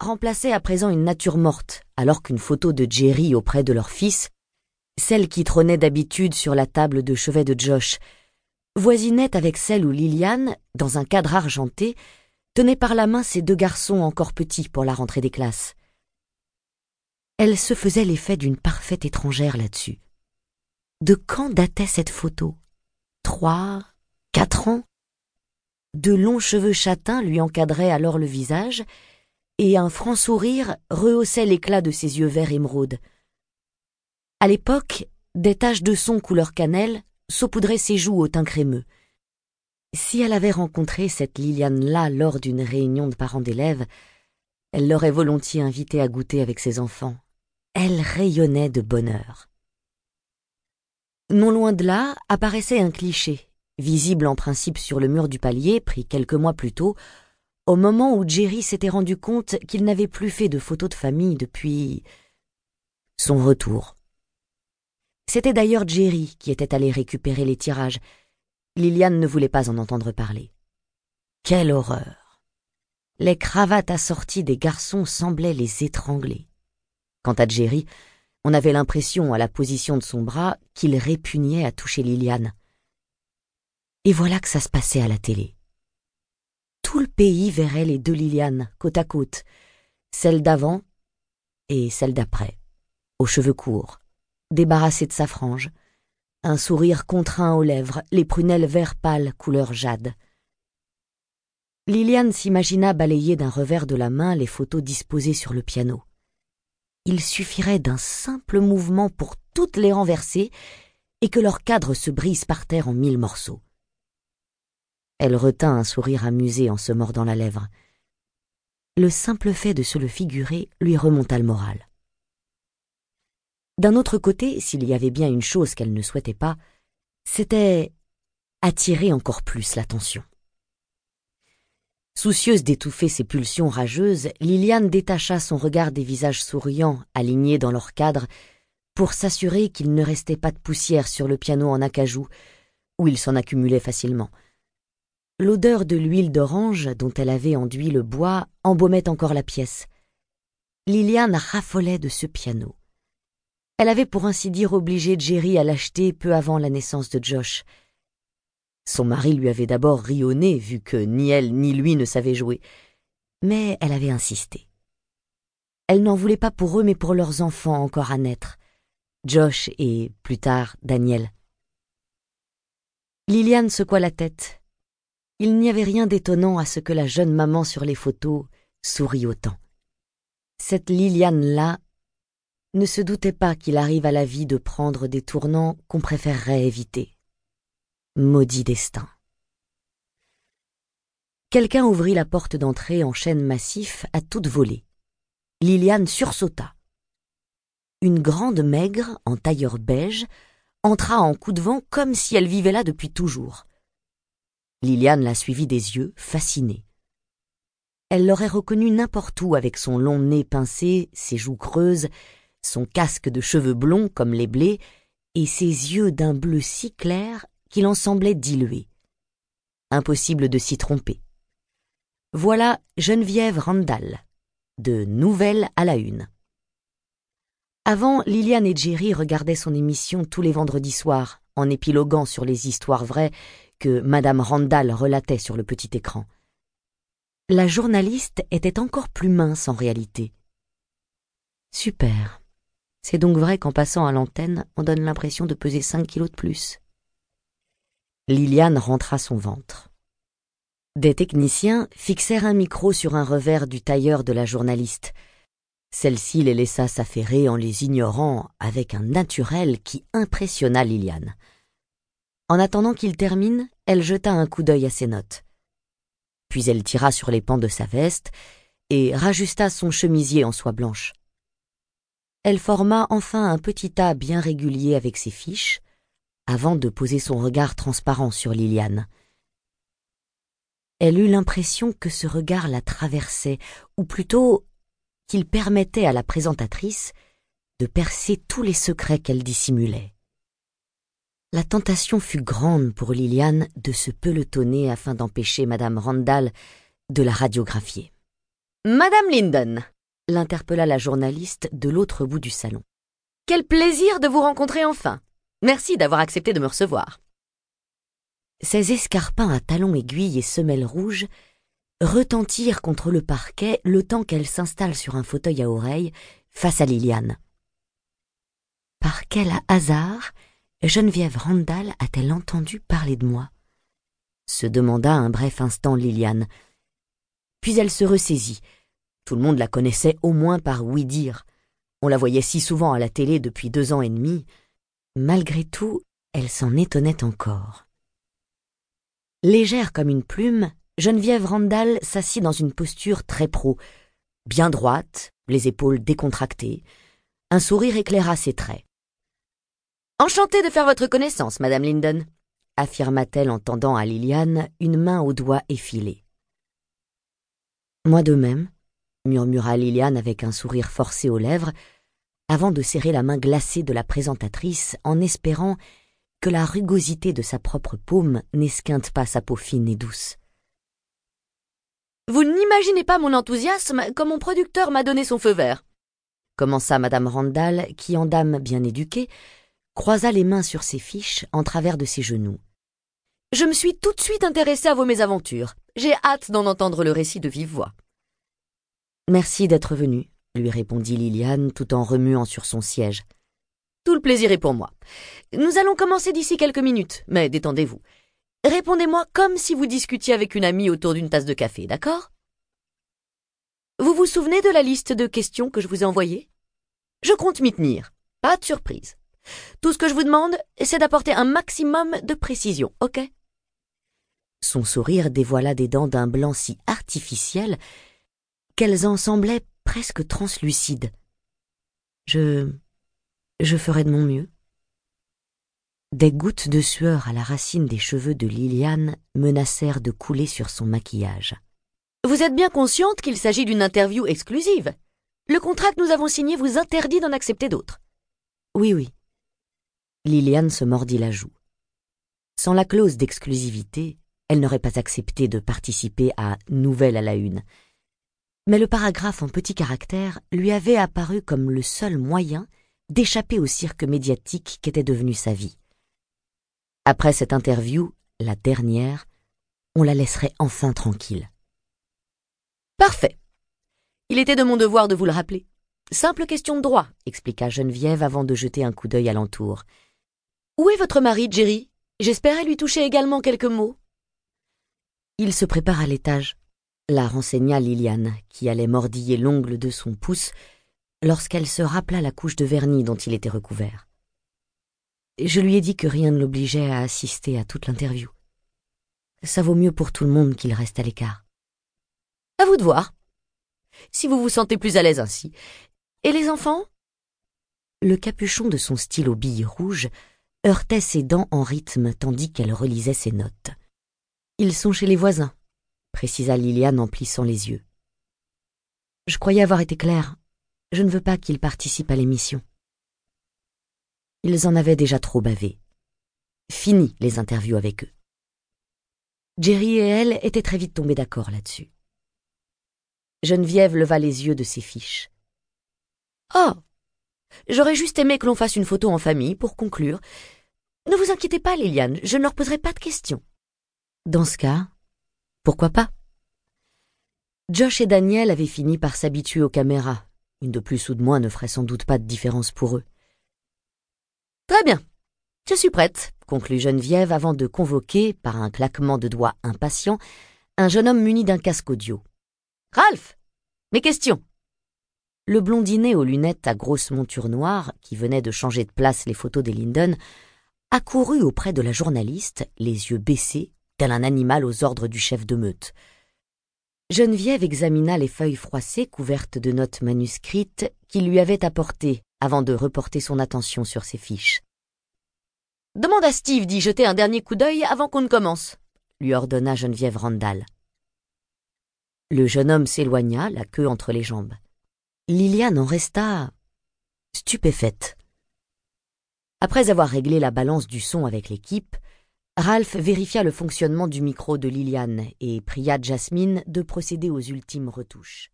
remplaçait à présent une nature morte, alors qu'une photo de Jerry auprès de leur fils, celle qui trônait d'habitude sur la table de chevet de Josh, voisinait avec celle où Liliane, dans un cadre argenté, tenait par la main ses deux garçons encore petits pour la rentrée des classes. Elle se faisait l'effet d'une parfaite étrangère là-dessus. De quand datait cette photo? Trois Quatre ans? De longs cheveux châtains lui encadraient alors le visage, et un franc sourire rehaussait l'éclat de ses yeux verts émeraude. À l'époque, des taches de son couleur cannelle saupoudraient ses joues au teint crémeux. Si elle avait rencontré cette Liliane-là lors d'une réunion de parents d'élèves, elle l'aurait volontiers invitée à goûter avec ses enfants. Elle rayonnait de bonheur. Non loin de là apparaissait un cliché, visible en principe sur le mur du palier, pris quelques mois plus tôt, au moment où Jerry s'était rendu compte qu'il n'avait plus fait de photos de famille depuis son retour. C'était d'ailleurs Jerry qui était allé récupérer les tirages. Liliane ne voulait pas en entendre parler. Quelle horreur Les cravates assorties des garçons semblaient les étrangler. Quant à Jerry, on avait l'impression, à la position de son bras, qu'il répugnait à toucher Liliane. Et voilà que ça se passait à la télé. Tout le pays verrait les deux Liliane, côte à côte, celle d'avant et celle d'après, aux cheveux courts, débarrassée de sa frange, un sourire contraint aux lèvres, les prunelles vert pâle couleur jade. Liliane s'imagina balayer d'un revers de la main les photos disposées sur le piano il suffirait d'un simple mouvement pour toutes les renverser et que leur cadre se brise par terre en mille morceaux. Elle retint un sourire amusé en se mordant la lèvre. Le simple fait de se le figurer lui remonta le moral. D'un autre côté, s'il y avait bien une chose qu'elle ne souhaitait pas, c'était attirer encore plus l'attention. Soucieuse d'étouffer ses pulsions rageuses, Liliane détacha son regard des visages souriants alignés dans leur cadre pour s'assurer qu'il ne restait pas de poussière sur le piano en acajou, où il s'en accumulait facilement. L'odeur de l'huile d'orange dont elle avait enduit le bois embaumait encore la pièce. Liliane raffolait de ce piano. Elle avait pour ainsi dire obligé Jerry à l'acheter peu avant la naissance de Josh. Son mari lui avait d'abord rionné, vu que ni elle ni lui ne savaient jouer. Mais elle avait insisté. Elle n'en voulait pas pour eux, mais pour leurs enfants encore à naître. Josh et, plus tard, Daniel. Liliane secoua la tête. Il n'y avait rien d'étonnant à ce que la jeune maman sur les photos sourit autant. Cette Liliane-là ne se doutait pas qu'il arrive à la vie de prendre des tournants qu'on préférerait éviter. Maudit destin. Quelqu'un ouvrit la porte d'entrée en chêne massif à toute volée. Liliane sursauta. Une grande maigre, en tailleur beige, entra en coup de vent comme si elle vivait là depuis toujours. Liliane la suivit des yeux, fascinée. Elle l'aurait reconnue n'importe où avec son long nez pincé, ses joues creuses, son casque de cheveux blonds comme les blés, et ses yeux d'un bleu si clair qu'il en semblait dilué. Impossible de s'y tromper. Voilà Geneviève Randall, de Nouvelles à la Une. Avant, Liliane et Jerry regardaient son émission tous les vendredis soirs, en épiloguant sur les histoires vraies que Madame Randall relatait sur le petit écran. La journaliste était encore plus mince en réalité. Super. C'est donc vrai qu'en passant à l'antenne, on donne l'impression de peser cinq kilos de plus. Liliane rentra son ventre. Des techniciens fixèrent un micro sur un revers du tailleur de la journaliste. Celle-ci les laissa s'affairer en les ignorant avec un naturel qui impressionna Liliane. En attendant qu'il termine, elle jeta un coup d'œil à ses notes. Puis elle tira sur les pans de sa veste et rajusta son chemisier en soie blanche. Elle forma enfin un petit tas bien régulier avec ses fiches, avant de poser son regard transparent sur Liliane. Elle eut l'impression que ce regard la traversait, ou plutôt qu'il permettait à la présentatrice de percer tous les secrets qu'elle dissimulait. La tentation fut grande pour Liliane de se pelotonner afin d'empêcher madame Randall de la radiographier. Madame Linden, l'interpella la journaliste de l'autre bout du salon. Quel plaisir de vous rencontrer enfin. Merci d'avoir accepté de me recevoir. Ses escarpins à talons aiguilles et semelles rouges retentirent contre le parquet le temps qu'elle s'installe sur un fauteuil à oreilles face à Liliane. Par quel hasard Geneviève Randall a-t-elle entendu parler de moi? se demanda un bref instant Liliane. Puis elle se ressaisit. Tout le monde la connaissait au moins par oui-dire. On la voyait si souvent à la télé depuis deux ans et demi. Malgré tout, elle s'en étonnait encore. Légère comme une plume, Geneviève Randall s'assit dans une posture très pro, bien droite, les épaules décontractées. Un sourire éclaira ses traits. Enchantée de faire votre connaissance, Madame Linden, affirma-t-elle en tendant à Liliane une main au doigt effilé. Moi de même, murmura Liliane avec un sourire forcé aux lèvres, avant de serrer la main glacée de la présentatrice en espérant que la rugosité de sa propre paume n'esquinte pas sa peau fine et douce. Vous n'imaginez pas mon enthousiasme quand mon producteur m'a donné son feu vert, commença madame Randall, qui, en dame bien éduquée, croisa les mains sur ses fiches en travers de ses genoux. Je me suis tout de suite intéressée à vos mésaventures. J'ai hâte d'en entendre le récit de vive voix. Merci d'être venu, lui répondit Liliane tout en remuant sur son siège. Tout le plaisir est pour moi. Nous allons commencer d'ici quelques minutes, mais détendez-vous. Répondez-moi comme si vous discutiez avec une amie autour d'une tasse de café, d'accord? Vous vous souvenez de la liste de questions que je vous ai envoyée Je compte m'y tenir. Pas de surprise. Tout ce que je vous demande, c'est d'apporter un maximum de précision, ok? Son sourire dévoila des dents d'un blanc si artificiel qu'elles en semblaient presque translucides. Je. je ferai de mon mieux. Des gouttes de sueur à la racine des cheveux de Liliane menacèrent de couler sur son maquillage. Vous êtes bien consciente qu'il s'agit d'une interview exclusive. Le contrat que nous avons signé vous interdit d'en accepter d'autres. Oui, oui. Liliane se mordit la joue. Sans la clause d'exclusivité, elle n'aurait pas accepté de participer à Nouvelle à la Une. Mais le paragraphe en petits caractères lui avait apparu comme le seul moyen d'échapper au cirque médiatique qu'était devenu sa vie. Après cette interview, la dernière, on la laisserait enfin tranquille. Parfait. Il était de mon devoir de vous le rappeler. Simple question de droit, expliqua Geneviève avant de jeter un coup d'œil alentour. Où est votre mari, Jerry? J'espérais lui toucher également quelques mots. Il se prépare à l'étage, la renseigna Liliane, qui allait mordiller l'ongle de son pouce lorsqu'elle se rappela la couche de vernis dont il était recouvert. Je lui ai dit que rien ne l'obligeait à assister à toute l'interview. Ça vaut mieux pour tout le monde qu'il reste à l'écart. À vous de voir. Si vous vous sentez plus à l'aise ainsi. Et les enfants? Le capuchon de son stylo bille rouge heurtait ses dents en rythme tandis qu'elle relisait ses notes. Ils sont chez les voisins, précisa Liliane en plissant les yeux. Je croyais avoir été claire. Je ne veux pas qu'ils participent à l'émission. Ils en avaient déjà trop bavé. Fini les interviews avec eux. Jerry et elle étaient très vite tombés d'accord là-dessus. Geneviève leva les yeux de ses fiches. Oh J'aurais juste aimé que l'on fasse une photo en famille pour conclure. Ne vous inquiétez pas, Liliane, je ne leur poserai pas de questions. Dans ce cas, pourquoi pas? Josh et Daniel avaient fini par s'habituer aux caméras. Une de plus ou de moins ne ferait sans doute pas de différence pour eux. Très bien. Je suis prête, conclut Geneviève avant de convoquer, par un claquement de doigts impatient, un jeune homme muni d'un casque audio. Ralph Mes questions le blondinet aux lunettes à grosse monture noire, qui venait de changer de place les photos des Linden, accourut auprès de la journaliste, les yeux baissés, tel un animal aux ordres du chef de meute. Geneviève examina les feuilles froissées couvertes de notes manuscrites qu'il lui avait apportées avant de reporter son attention sur ses fiches. Demande à Steve d'y jeter un dernier coup d'œil avant qu'on ne commence, lui ordonna Geneviève Randall. Le jeune homme s'éloigna, la queue entre les jambes. Liliane en resta stupéfaite. Après avoir réglé la balance du son avec l'équipe, Ralph vérifia le fonctionnement du micro de Liliane et pria Jasmine de procéder aux ultimes retouches.